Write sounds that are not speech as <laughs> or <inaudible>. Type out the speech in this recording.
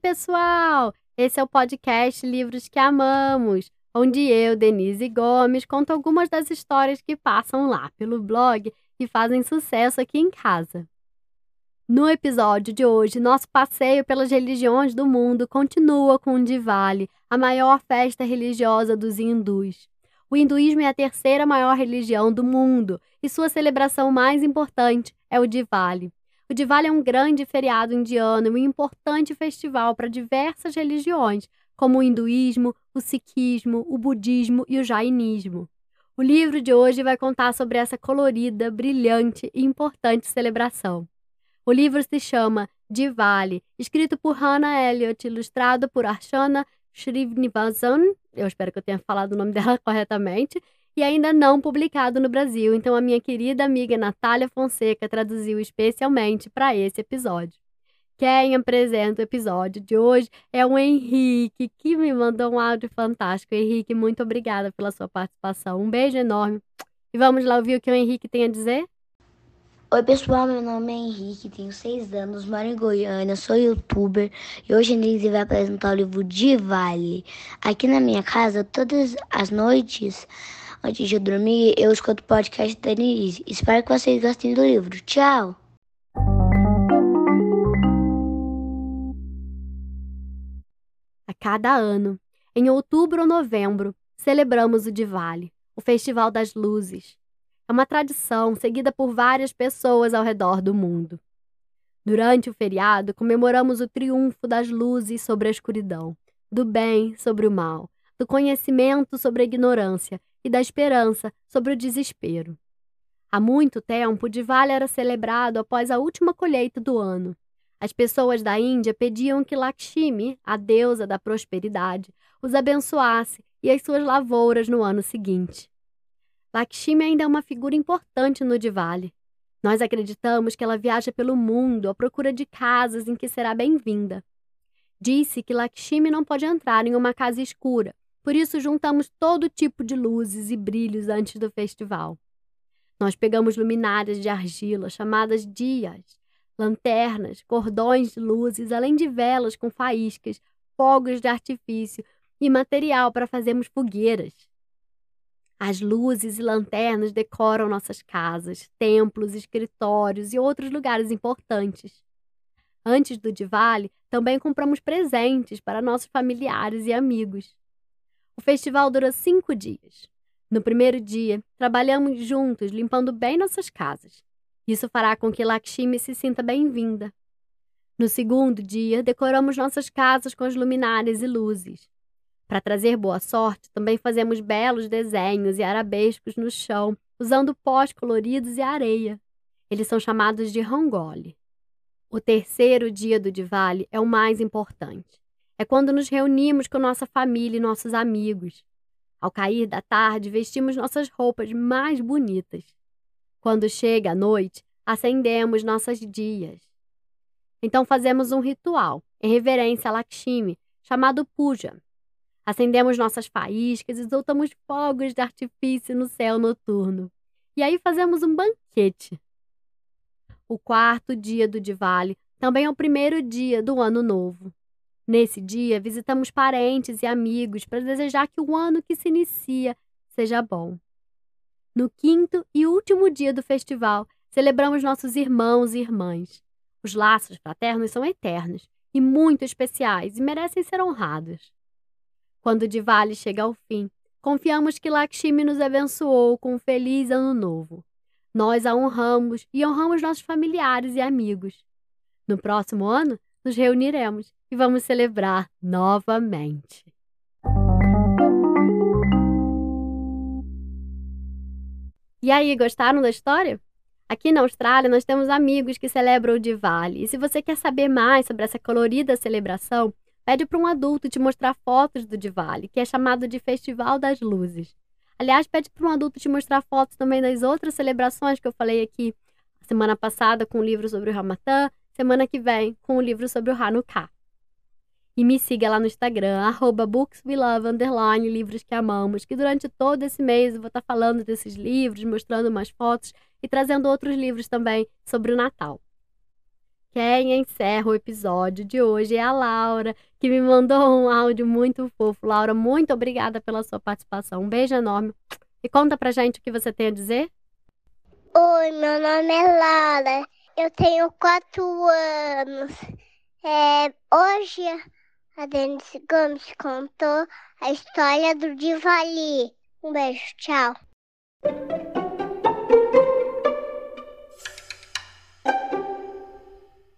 pessoal! Esse é o podcast Livros que Amamos, onde eu, Denise Gomes, conto algumas das histórias que passam lá pelo blog e fazem sucesso aqui em casa. No episódio de hoje, nosso passeio pelas religiões do mundo continua com o Diwali, a maior festa religiosa dos hindus. O hinduísmo é a terceira maior religião do mundo e sua celebração mais importante é o Diwali. O Diwali é um grande feriado indiano e um importante festival para diversas religiões, como o hinduísmo, o sikhismo, o budismo e o jainismo. O livro de hoje vai contar sobre essa colorida, brilhante e importante celebração. O livro se chama Diwali, escrito por Hannah Elliott, ilustrado por Archana Srinivasan, eu espero que eu tenha falado o nome <laughs> dela corretamente, e ainda não publicado no Brasil, então a minha querida amiga Natália Fonseca traduziu especialmente para esse episódio. Quem apresenta o episódio de hoje é o Henrique, que me mandou um áudio fantástico. Henrique, muito obrigada pela sua participação. Um beijo enorme. E vamos lá ouvir o que o Henrique tem a dizer? Oi pessoal, meu nome é Henrique, tenho 6 anos, moro em Goiânia, sou youtuber e hoje a Denise vai apresentar o livro de Vale. Aqui na minha casa, todas as noites, Antes de dormir, eu escuto o podcast da Denise. Espero que vocês gostem do livro. Tchau! A cada ano, em outubro ou novembro, celebramos o Diwali, o Festival das Luzes. É uma tradição seguida por várias pessoas ao redor do mundo. Durante o feriado, comemoramos o triunfo das luzes sobre a escuridão, do bem sobre o mal, do conhecimento sobre a ignorância e da esperança sobre o desespero. Há muito tempo, o Diwali era celebrado após a última colheita do ano. As pessoas da Índia pediam que Lakshmi, a deusa da prosperidade, os abençoasse e as suas lavouras no ano seguinte. Lakshmi ainda é uma figura importante no Diwali. Nós acreditamos que ela viaja pelo mundo à procura de casas em que será bem-vinda. Disse que Lakshmi não pode entrar em uma casa escura, por isso, juntamos todo tipo de luzes e brilhos antes do festival. Nós pegamos luminárias de argila, chamadas dias, lanternas, cordões de luzes, além de velas com faíscas, fogos de artifício e material para fazermos fogueiras. As luzes e lanternas decoram nossas casas, templos, escritórios e outros lugares importantes. Antes do Diwali, também compramos presentes para nossos familiares e amigos. O festival dura cinco dias. No primeiro dia, trabalhamos juntos, limpando bem nossas casas. Isso fará com que Lakshmi se sinta bem-vinda. No segundo dia, decoramos nossas casas com as luminárias e luzes. Para trazer boa sorte, também fazemos belos desenhos e arabescos no chão, usando pós coloridos e areia. Eles são chamados de rangoli. O terceiro dia do Diwali é o mais importante. É quando nos reunimos com nossa família e nossos amigos. Ao cair da tarde, vestimos nossas roupas mais bonitas. Quando chega a noite, acendemos nossas dias. Então fazemos um ritual, em reverência a Lakshmi, chamado Puja. Acendemos nossas faíscas e soltamos fogos de artifício no céu noturno. E aí fazemos um banquete. O quarto dia do Diwali também é o primeiro dia do ano novo. Nesse dia, visitamos parentes e amigos para desejar que o ano que se inicia seja bom. No quinto e último dia do festival, celebramos nossos irmãos e irmãs. Os laços fraternos são eternos e muito especiais e merecem ser honrados. Quando o Diwali chega ao fim, confiamos que Lakshmi nos abençoou com um feliz ano novo. Nós a honramos e honramos nossos familiares e amigos. No próximo ano, nos reuniremos e vamos celebrar novamente. E aí, gostaram da história? Aqui na Austrália, nós temos amigos que celebram o Diwali. E se você quer saber mais sobre essa colorida celebração, pede para um adulto te mostrar fotos do Diwali, que é chamado de Festival das Luzes. Aliás, pede para um adulto te mostrar fotos também das outras celebrações que eu falei aqui semana passada com o livro sobre o Ramatã, semana que vem com o um livro sobre o Hanukkah. E me siga lá no Instagram, arroba bookswelove, underline, livros que amamos, que durante todo esse mês eu vou estar falando desses livros, mostrando umas fotos e trazendo outros livros também sobre o Natal. Quem encerra o episódio de hoje é a Laura, que me mandou um áudio muito fofo. Laura, muito obrigada pela sua participação. Um beijo enorme. E conta pra gente o que você tem a dizer. Oi, meu nome é Laura. Eu tenho quatro anos. É, hoje a Denise Gomes contou a história do Divali. Um beijo, tchau.